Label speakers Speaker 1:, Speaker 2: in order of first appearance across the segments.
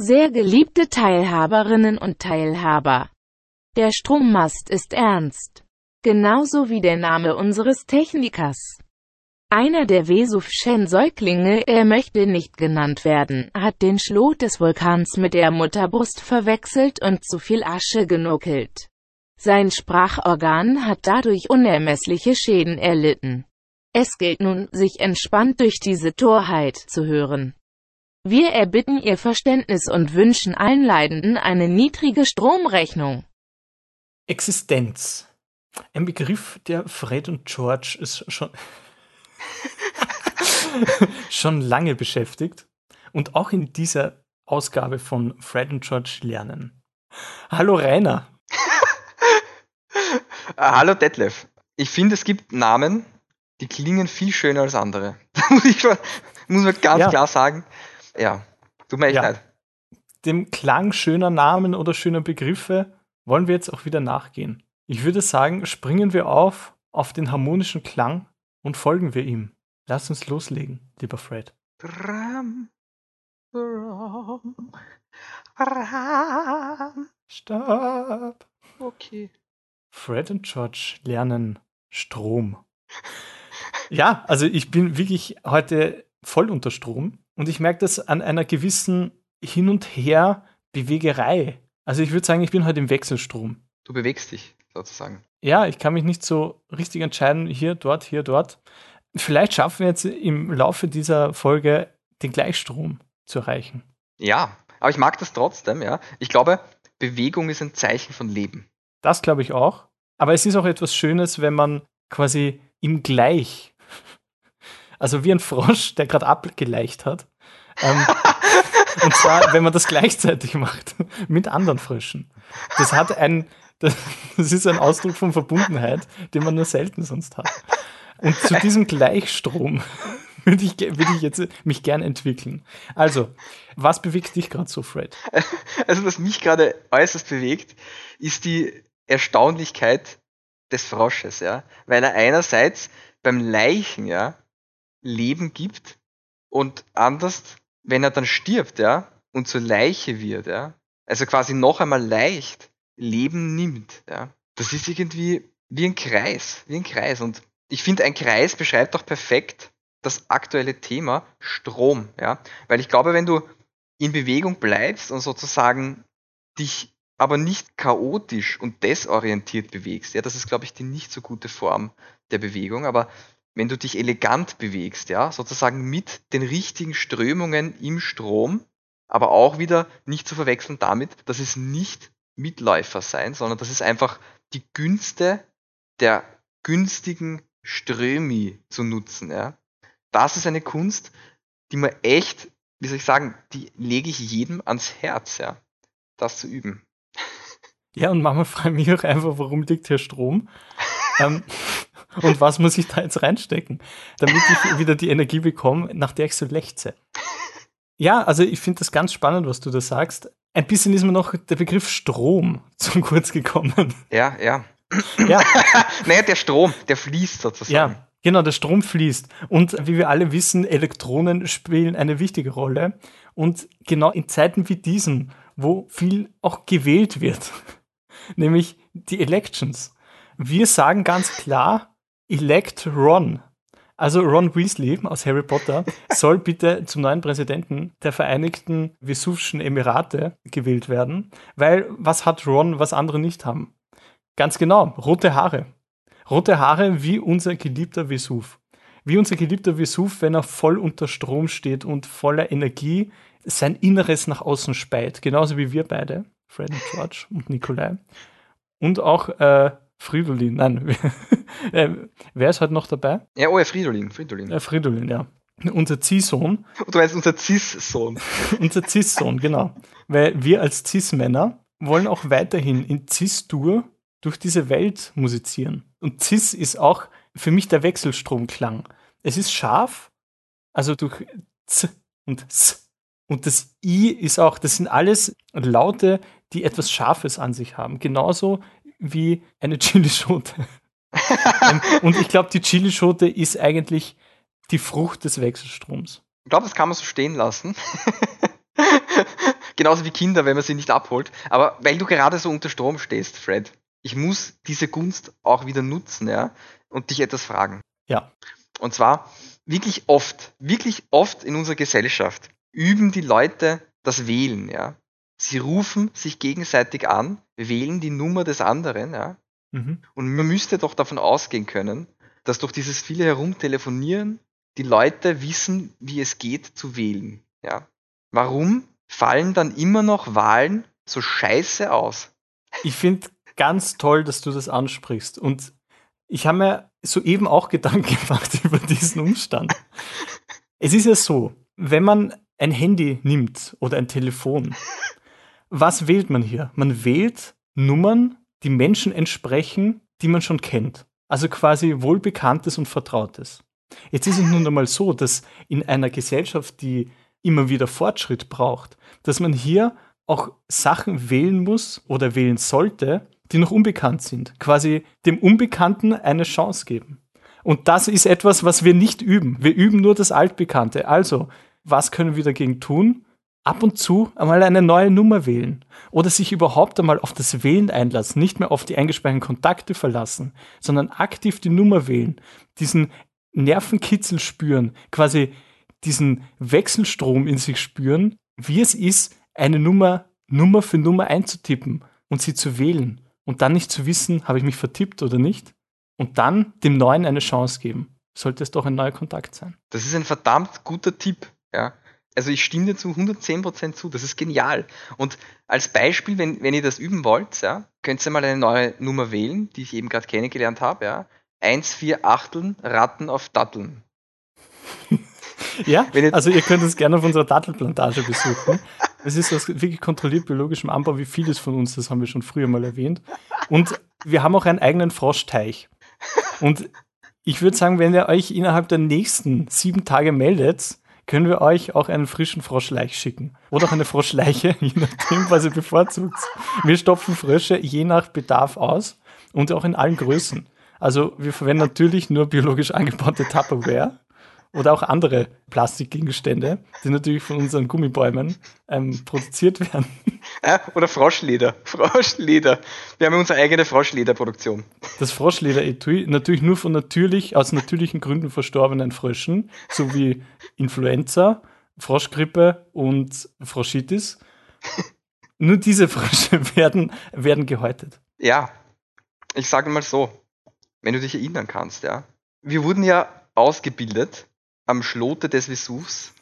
Speaker 1: Sehr geliebte Teilhaberinnen und Teilhaber. Der Strommast ist ernst. Genauso wie der Name unseres Technikers. Einer der Vesuvschen Säuglinge, er möchte nicht genannt werden, hat den Schlot des Vulkans mit der Mutterbrust verwechselt und zu viel Asche genuckelt. Sein Sprachorgan hat dadurch unermessliche Schäden erlitten. Es gilt nun, sich entspannt durch diese Torheit zu hören. Wir erbitten Ihr Verständnis und wünschen allen Leidenden eine niedrige Stromrechnung.
Speaker 2: Existenz. Ein Begriff, der Fred und George ist schon, schon lange beschäftigt und auch in dieser Ausgabe von Fred und George lernen. Hallo Rainer.
Speaker 3: Hallo Detlef. Ich finde, es gibt Namen, die klingen viel schöner als andere. muss, ich, muss man ganz ja. klar sagen. Ja, tut mir echt ja. leid.
Speaker 2: Dem Klang schöner Namen oder schöner Begriffe wollen wir jetzt auch wieder nachgehen. Ich würde sagen, springen wir auf auf den harmonischen Klang und folgen wir ihm. Lass uns loslegen, lieber Fred. Ram, ram, ram. Stopp. Okay. Fred und George lernen Strom. Ja, also ich bin wirklich heute voll unter Strom und ich merke das an einer gewissen Hin- und Her-Bewegerei. Also ich würde sagen, ich bin heute im Wechselstrom.
Speaker 3: Du bewegst dich sozusagen.
Speaker 2: Ja, ich kann mich nicht so richtig entscheiden, hier, dort, hier, dort. Vielleicht schaffen wir jetzt im Laufe dieser Folge den Gleichstrom zu erreichen.
Speaker 3: Ja, aber ich mag das trotzdem, ja. Ich glaube, Bewegung ist ein Zeichen von Leben.
Speaker 2: Das glaube ich auch. Aber es ist auch etwas Schönes, wenn man quasi im Gleich, also wie ein Frosch, der gerade abgeleicht hat. Ähm, und zwar, wenn man das gleichzeitig macht mit anderen Fröschen. Das hat ein, das, ist ein Ausdruck von Verbundenheit, den man nur selten sonst hat. Und zu diesem Gleichstrom würde ich, würde ich jetzt mich gern entwickeln. Also, was bewegt dich gerade so, Fred?
Speaker 3: Also, was mich gerade äußerst bewegt, ist die Erstaunlichkeit des Frosches, ja. Weil er einerseits beim Leichen, ja, Leben gibt und anders, wenn er dann stirbt, ja, und zur Leiche wird, ja, also quasi noch einmal leicht Leben nimmt, ja. Das ist irgendwie wie ein Kreis, wie ein Kreis. Und ich finde, ein Kreis beschreibt doch perfekt das aktuelle Thema Strom, ja. Weil ich glaube, wenn du in Bewegung bleibst und sozusagen dich aber nicht chaotisch und desorientiert bewegst. Ja, das ist, glaube ich, die nicht so gute Form der Bewegung. Aber wenn du dich elegant bewegst, ja, sozusagen mit den richtigen Strömungen im Strom, aber auch wieder nicht zu verwechseln damit, dass es nicht Mitläufer sein, sondern das ist einfach die Günste der günstigen Strömi zu nutzen, ja. Das ist eine Kunst, die man echt, wie soll ich sagen, die lege ich jedem ans Herz, ja, das zu üben.
Speaker 2: Ja, und manchmal frage ich mich auch einfach, warum liegt hier Strom? ähm, und was muss ich da jetzt reinstecken, damit ich wieder die Energie bekomme, nach der ich so lechze. Ja, also ich finde das ganz spannend, was du da sagst. Ein bisschen ist mir noch der Begriff Strom zum kurz gekommen.
Speaker 3: Ja, ja. Ja. naja, der Strom, der fließt sozusagen.
Speaker 2: Ja, genau, der Strom fließt. Und wie wir alle wissen, Elektronen spielen eine wichtige Rolle. Und genau in Zeiten wie diesen, wo viel auch gewählt wird, nämlich die Elections. Wir sagen ganz klar, elect Ron. Also Ron Weasley aus Harry Potter soll bitte zum neuen Präsidenten der Vereinigten Vesuvischen Emirate gewählt werden, weil was hat Ron, was andere nicht haben? Ganz genau, rote Haare. Rote Haare wie unser geliebter Vesuv. Wie unser geliebter Vesuv, wenn er voll unter Strom steht und voller Energie sein Inneres nach außen speit. Genauso wie wir beide. Fred und George und Nikolai. Und auch äh, Fridolin, nein. äh, wer ist heute noch dabei?
Speaker 3: Ja, oh ja, Fridolin. Fridolin,
Speaker 2: äh, Fridolin ja. Unser Ziehsohn.
Speaker 3: Du meinst unser Cis-Sohn.
Speaker 2: unser Cis-Sohn, genau. Weil wir als Cis-Männer wollen auch weiterhin in Cis-Dur durch diese Welt musizieren. Und Cis ist auch für mich der Wechselstromklang. Es ist scharf, also durch Z und S und das I ist auch, das sind alles Laute, die etwas Scharfes an sich haben. Genauso wie eine Chilischote. Ähm, und ich glaube, die Chilischote ist eigentlich die Frucht des Wechselstroms.
Speaker 3: Ich glaube, das kann man so stehen lassen. Genauso wie Kinder, wenn man sie nicht abholt. Aber weil du gerade so unter Strom stehst, Fred, ich muss diese Gunst auch wieder nutzen, ja, und dich etwas fragen.
Speaker 2: Ja.
Speaker 3: Und zwar wirklich oft, wirklich oft in unserer Gesellschaft üben die Leute das Wählen, ja. Sie rufen sich gegenseitig an, wählen die Nummer des anderen, ja.
Speaker 2: Mhm.
Speaker 3: Und man müsste doch davon ausgehen können, dass durch dieses viele Herumtelefonieren die Leute wissen, wie es geht zu wählen, ja. Warum fallen dann immer noch Wahlen so scheiße aus?
Speaker 2: Ich finde ganz toll, dass du das ansprichst. Und ich habe mir soeben auch Gedanken gemacht über diesen Umstand. Es ist ja so, wenn man ein Handy nimmt oder ein Telefon, was wählt man hier? Man wählt Nummern, die Menschen entsprechen, die man schon kennt. Also quasi wohlbekanntes und vertrautes. Jetzt ist es nun einmal so, dass in einer Gesellschaft, die immer wieder Fortschritt braucht, dass man hier auch Sachen wählen muss oder wählen sollte, die noch unbekannt sind. Quasi dem Unbekannten eine Chance geben. Und das ist etwas, was wir nicht üben. Wir üben nur das Altbekannte. Also, was können wir dagegen tun? Ab und zu einmal eine neue Nummer wählen. Oder sich überhaupt einmal auf das Wählen einlassen. Nicht mehr auf die eingespeicherten Kontakte verlassen, sondern aktiv die Nummer wählen. Diesen Nervenkitzel spüren. Quasi diesen Wechselstrom in sich spüren, wie es ist, eine Nummer Nummer für Nummer einzutippen und sie zu wählen und dann nicht zu wissen, habe ich mich vertippt oder nicht und dann dem Neuen eine Chance geben. Sollte es doch ein neuer Kontakt sein.
Speaker 3: Das ist ein verdammt guter Tipp, ja. Also ich stimme dir zu 110% zu, das ist genial. Und als Beispiel, wenn, wenn ihr das üben wollt, ja, könnt ihr mal eine neue Nummer wählen, die ich eben gerade kennengelernt habe, ja. 1, 4 Achteln, Ratten auf Datteln.
Speaker 2: Ja, also ihr könnt uns gerne auf unserer Dattelplantage besuchen. Es ist aus wirklich kontrolliert biologischem Anbau, wie vieles von uns, das haben wir schon früher mal erwähnt. Und wir haben auch einen eigenen Froschteich. Und ich würde sagen, wenn ihr euch innerhalb der nächsten sieben Tage meldet, können wir euch auch einen frischen Froschleich schicken. Oder auch eine Froschleiche, je nachdem, was ihr bevorzugt. Wir stopfen Frösche je nach Bedarf aus und auch in allen Größen. Also wir verwenden natürlich nur biologisch angebaute Tupperware oder auch andere Plastikgegenstände, die natürlich von unseren Gummibäumen ähm, produziert werden.
Speaker 3: Ja, oder Froschleder. Froschleder. Wir haben unsere eigene Froschlederproduktion.
Speaker 2: Das Froschleder-Etui, natürlich nur von natürlich, aus natürlichen Gründen verstorbenen Fröschen, sowie Influenza, Froschgrippe und Froschitis. nur diese Frösche werden, werden gehäutet.
Speaker 3: Ja, ich sage mal so, wenn du dich erinnern kannst, ja. Wir wurden ja ausgebildet am Schlote des Vesuvs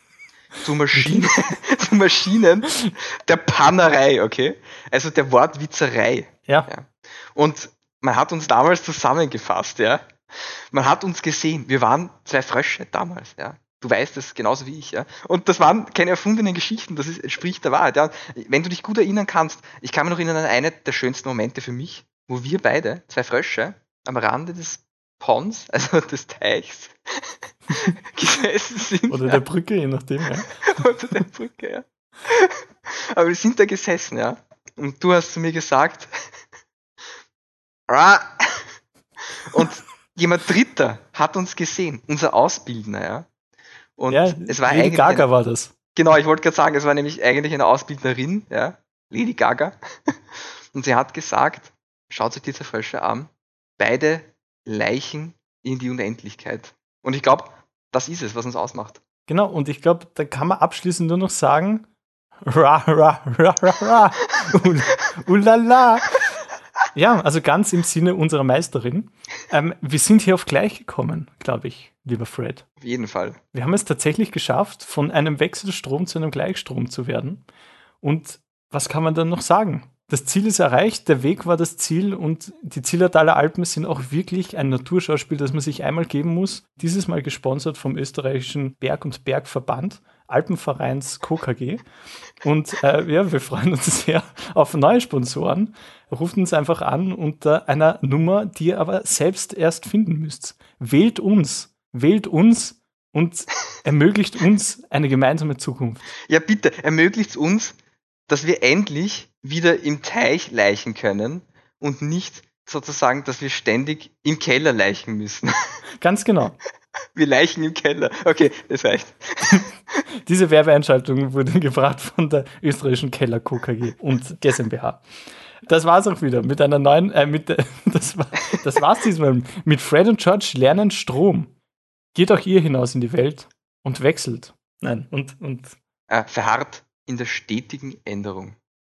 Speaker 3: zu Maschinen, zu Maschinen der Pannerei, okay? Also der Wortwitzerei.
Speaker 2: Ja.
Speaker 3: ja. Und man hat uns damals zusammengefasst, ja. Man hat uns gesehen. Wir waren zwei Frösche damals, ja. Du weißt es genauso wie ich, ja. Und das waren keine erfundenen Geschichten, das ist, entspricht der Wahrheit, ja. Wenn du dich gut erinnern kannst, ich kann mich noch erinnern an eine der schönsten Momente für mich, wo wir beide, zwei Frösche, am Rande des Ponds, also des Teichs, gesessen sind.
Speaker 2: Oder der Brücke, je nachdem, ja.
Speaker 3: Oder der Brücke, ja. Aber wir sind da gesessen, ja. Und du hast zu mir gesagt, und jemand Dritter hat uns gesehen, unser Ausbildner, ja.
Speaker 2: Und ja, es war Lady eigentlich. Gaga eine, war das.
Speaker 3: Genau, ich wollte gerade sagen, es war nämlich eigentlich eine Ausbildnerin, ja. Lady Gaga. Und sie hat gesagt, schaut euch diese Frösche an. Beide Leichen in die Unendlichkeit. Und ich glaube, das ist es, was uns ausmacht.
Speaker 2: Genau, und ich glaube, da kann man abschließend nur noch sagen, ra, ra, ra, ra, ra, ulala. Ja, also ganz im Sinne unserer Meisterin. Ähm, wir sind hier auf gleich gekommen, glaube ich, lieber Fred.
Speaker 3: Auf jeden Fall.
Speaker 2: Wir haben es tatsächlich geschafft, von einem Wechselstrom zu einem Gleichstrom zu werden. Und was kann man dann noch sagen? Das Ziel ist erreicht, der Weg war das Ziel und die Zillertaler Alpen sind auch wirklich ein Naturschauspiel, das man sich einmal geben muss. Dieses Mal gesponsert vom österreichischen Berg- und Bergverband, Alpenvereins KKG. Und äh, ja, wir freuen uns sehr auf neue Sponsoren. Ruft uns einfach an unter einer Nummer, die ihr aber selbst erst finden müsst. Wählt uns, wählt uns und ermöglicht uns eine gemeinsame Zukunft.
Speaker 3: Ja, bitte, ermöglicht uns, dass wir endlich wieder im Teich leichen können und nicht sozusagen, dass wir ständig im Keller leichen müssen.
Speaker 2: Ganz genau.
Speaker 3: Wie Leichen im Keller. Okay, das reicht.
Speaker 2: Diese Werbeeinschaltung wurde gebracht von der österreichischen Keller KKG und GmbH. Das war's auch wieder mit einer neuen, äh, mit, äh, das, war, das war's diesmal mit Fred und George lernen Strom. Geht auch ihr hinaus in die Welt und wechselt. Nein, und, und.
Speaker 3: Äh, verharrt der stetigen Änderung.